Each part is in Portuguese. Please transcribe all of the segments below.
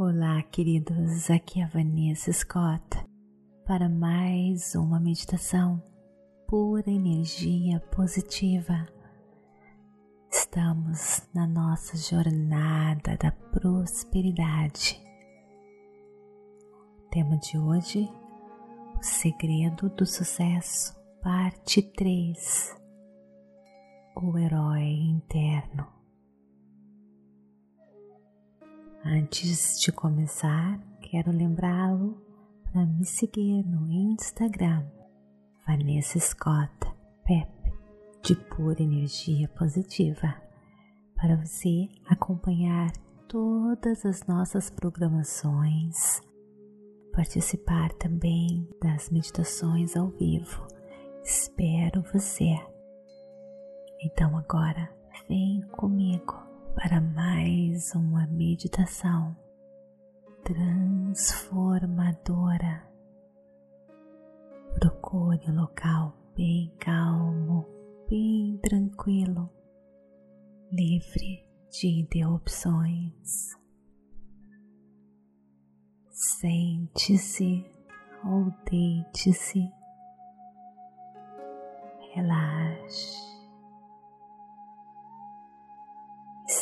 Olá, queridos. Aqui é a Vanessa Scott para mais uma meditação pura energia positiva. Estamos na nossa jornada da prosperidade. O tema de hoje: o segredo do sucesso, parte 3. O herói interno. Antes de começar, quero lembrá-lo para me seguir no Instagram, Vanessa Scott Pep, de pura energia positiva, para você acompanhar todas as nossas programações, participar também das meditações ao vivo. Espero você. Então agora vem comigo para mais uma meditação transformadora. Procure um local bem calmo, bem tranquilo, livre de interrupções. Sente-se ou deite-se, relaxe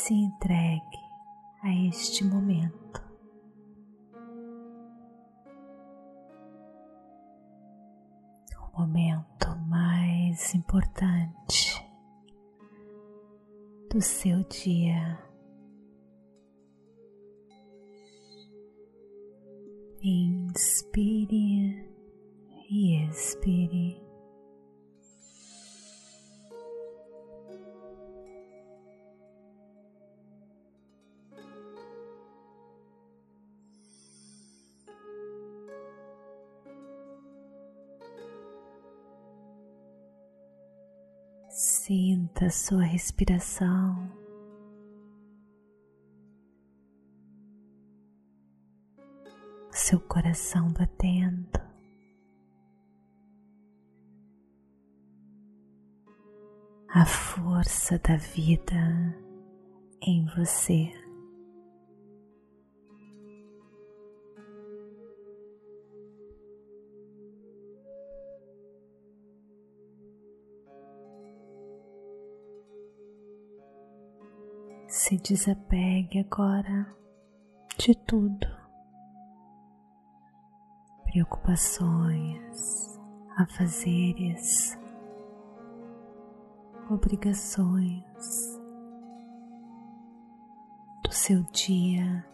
se entregue a este momento. O momento mais importante do seu dia. Inspire e expire. Sinta sua respiração. Seu coração batendo. A força da vida em você. Se desapegue agora de tudo, preocupações, afazeres, obrigações do seu dia.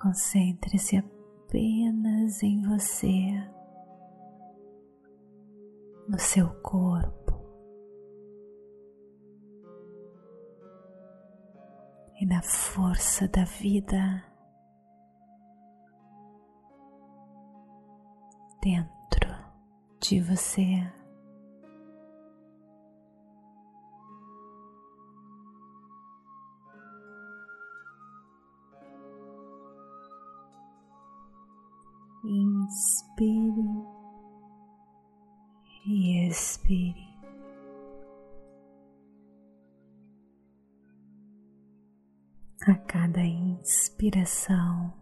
Concentre-se apenas em você, no seu corpo e na força da vida dentro de você. Inspire e expire. A cada inspiração,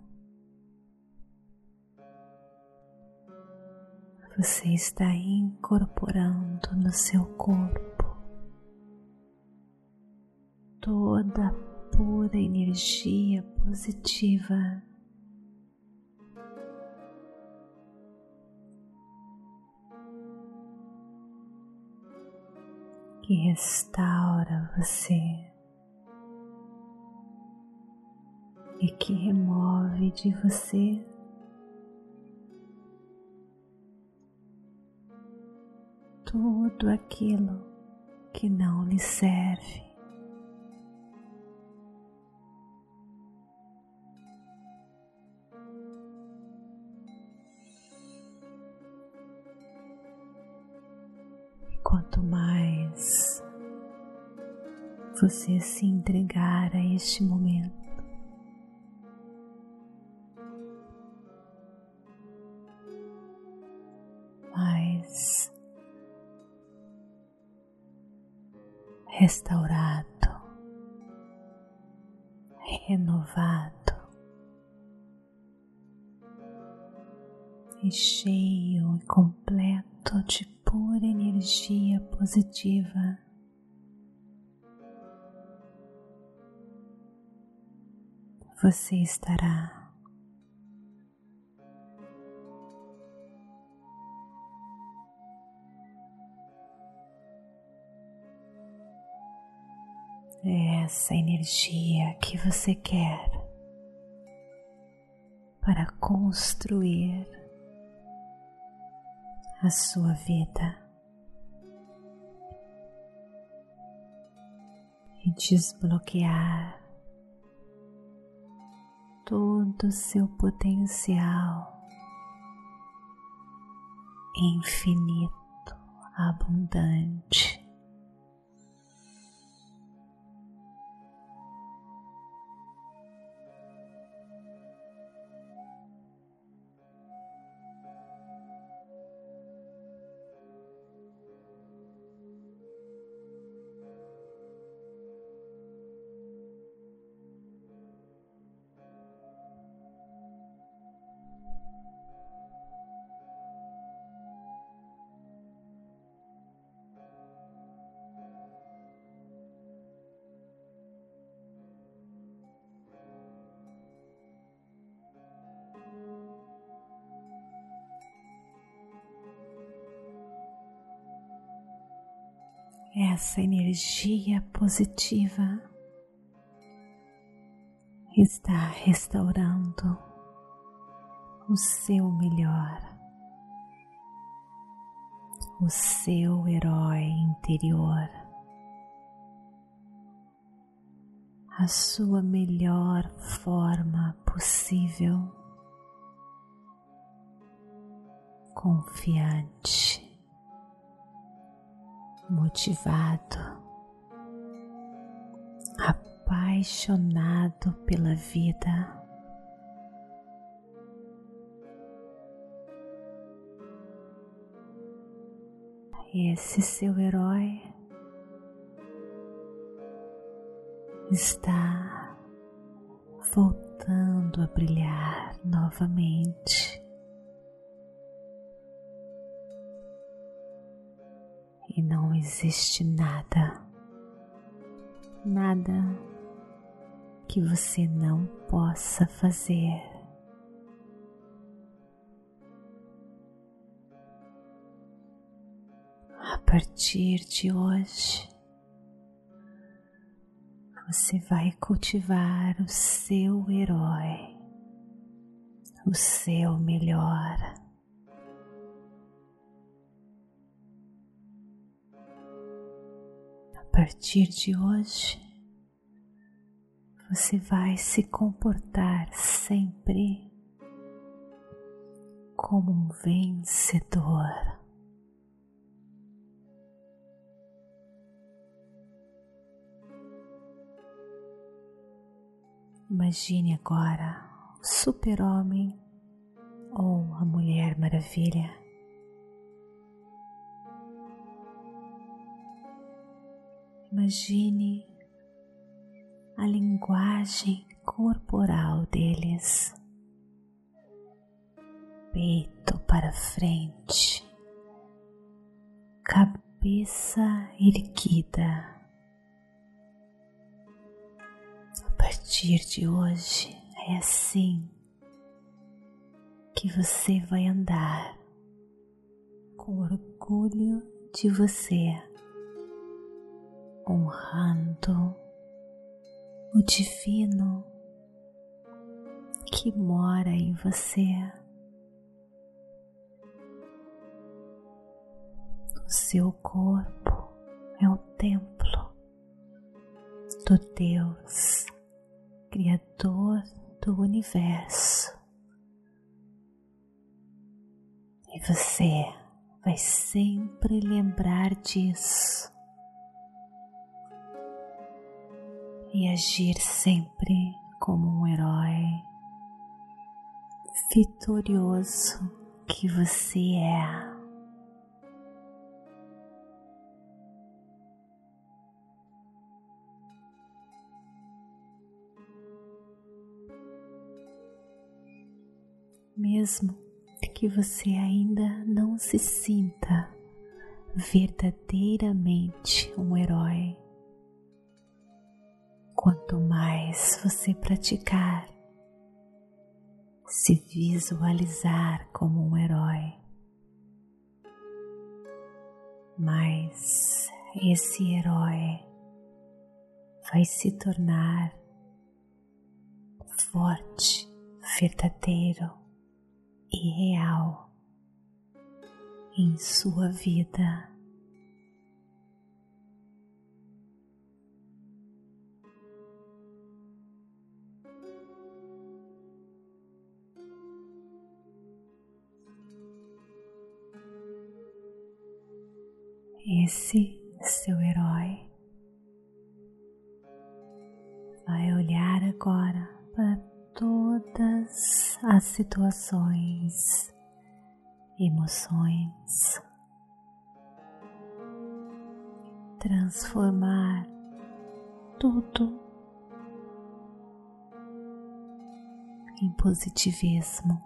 você está incorporando no seu corpo toda a pura energia positiva que restaura você e que remove de você tudo aquilo que não lhe serve. Quanto mais você se entregar a este momento, mais restaurado. E cheio e completo de pura energia positiva. Você estará essa energia que você quer para construir a sua vida e desbloquear todo o seu potencial infinito, abundante. Essa energia positiva está restaurando o seu melhor, o seu herói interior, a sua melhor forma possível, confiante motivado, apaixonado pela vida. Esse seu herói está voltando a brilhar novamente. Existe nada, nada que você não possa fazer. A partir de hoje, você vai cultivar o seu herói, o seu melhor. Partir de hoje, você vai se comportar sempre como um vencedor. Imagine agora o super-homem ou a Mulher Maravilha Imagine a linguagem corporal deles, peito para frente, cabeça erguida. A partir de hoje é assim que você vai andar com orgulho de você honrando o divino que mora em você. O seu corpo é o templo do Deus, Criador do universo. E você vai sempre lembrar disso e agir sempre como um herói vitorioso que você é. Mesmo que você ainda não se sinta verdadeiramente um herói Quanto mais você praticar, se visualizar como um herói, mais esse herói vai se tornar forte, verdadeiro e real em sua vida. Esse seu herói vai olhar agora para todas as situações, emoções, transformar tudo em positivismo.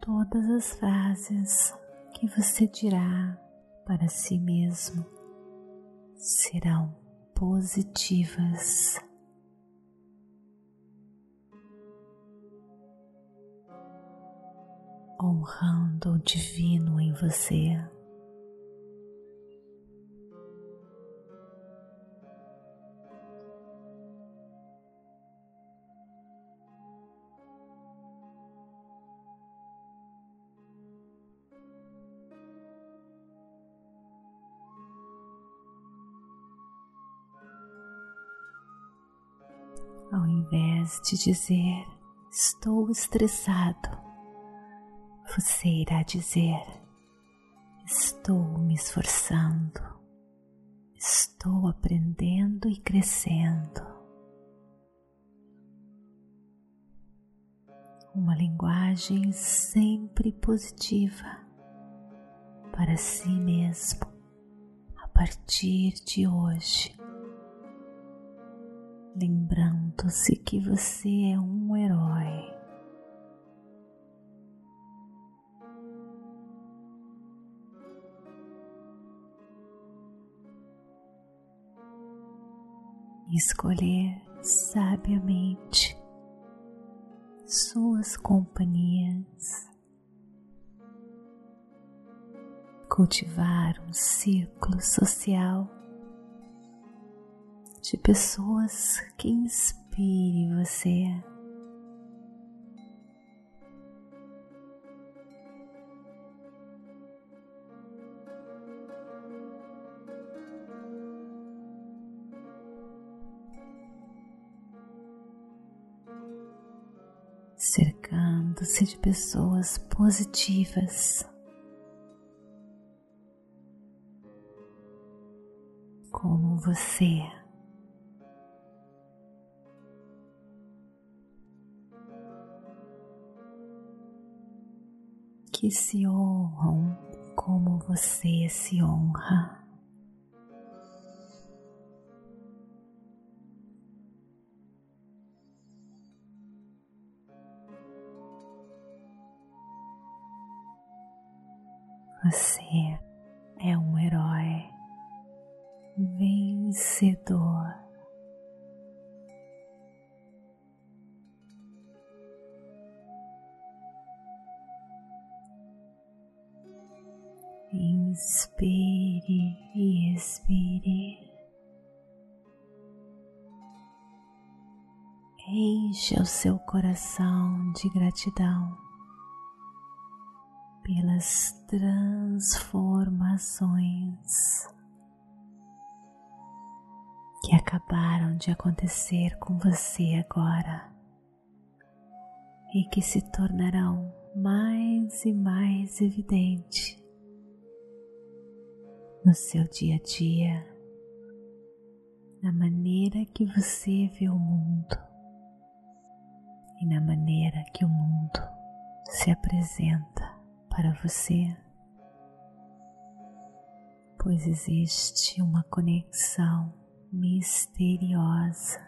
Todas as frases que você dirá para si mesmo serão positivas. Honrando o divino em você. Ao invés de dizer estou estressado, você irá dizer estou me esforçando, estou aprendendo e crescendo. Uma linguagem sempre positiva para si mesmo a partir de hoje lembrando-se que você é um herói. Escolher sabiamente suas companhias, cultivar um círculo social de pessoas que inspire você. cercando-se de pessoas positivas. Como você. Que se honram como você se honra. Inspire e expire. Encha o seu coração de gratidão pelas transformações que acabaram de acontecer com você agora e que se tornarão mais e mais evidentes no seu dia a dia, na maneira que você vê o mundo e na maneira que o mundo se apresenta para você, pois existe uma conexão misteriosa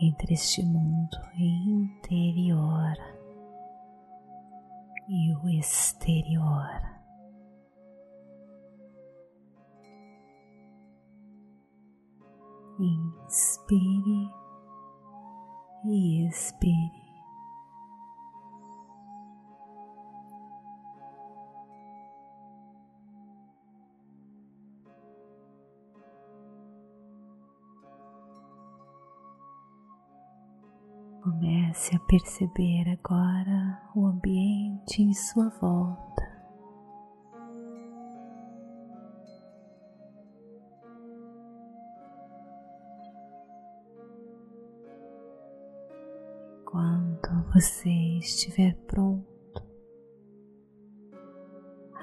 entre este mundo interior e o exterior. Inspire e expire. Comece a perceber agora o ambiente em sua volta. Quando você estiver pronto,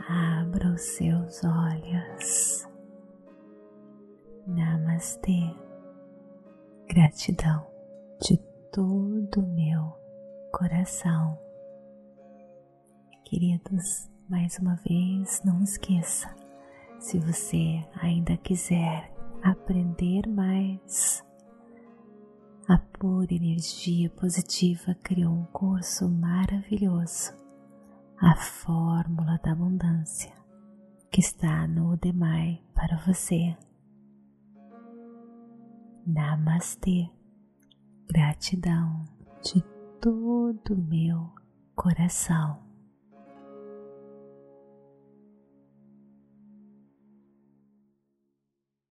abra os seus olhos. Namastê. Gratidão de todo meu coração. Queridos, mais uma vez, não esqueça, se você ainda quiser aprender mais, a pura energia positiva criou um curso maravilhoso, a Fórmula da Abundância, que está no Udemy para você. Namastê gratidão de todo o meu coração.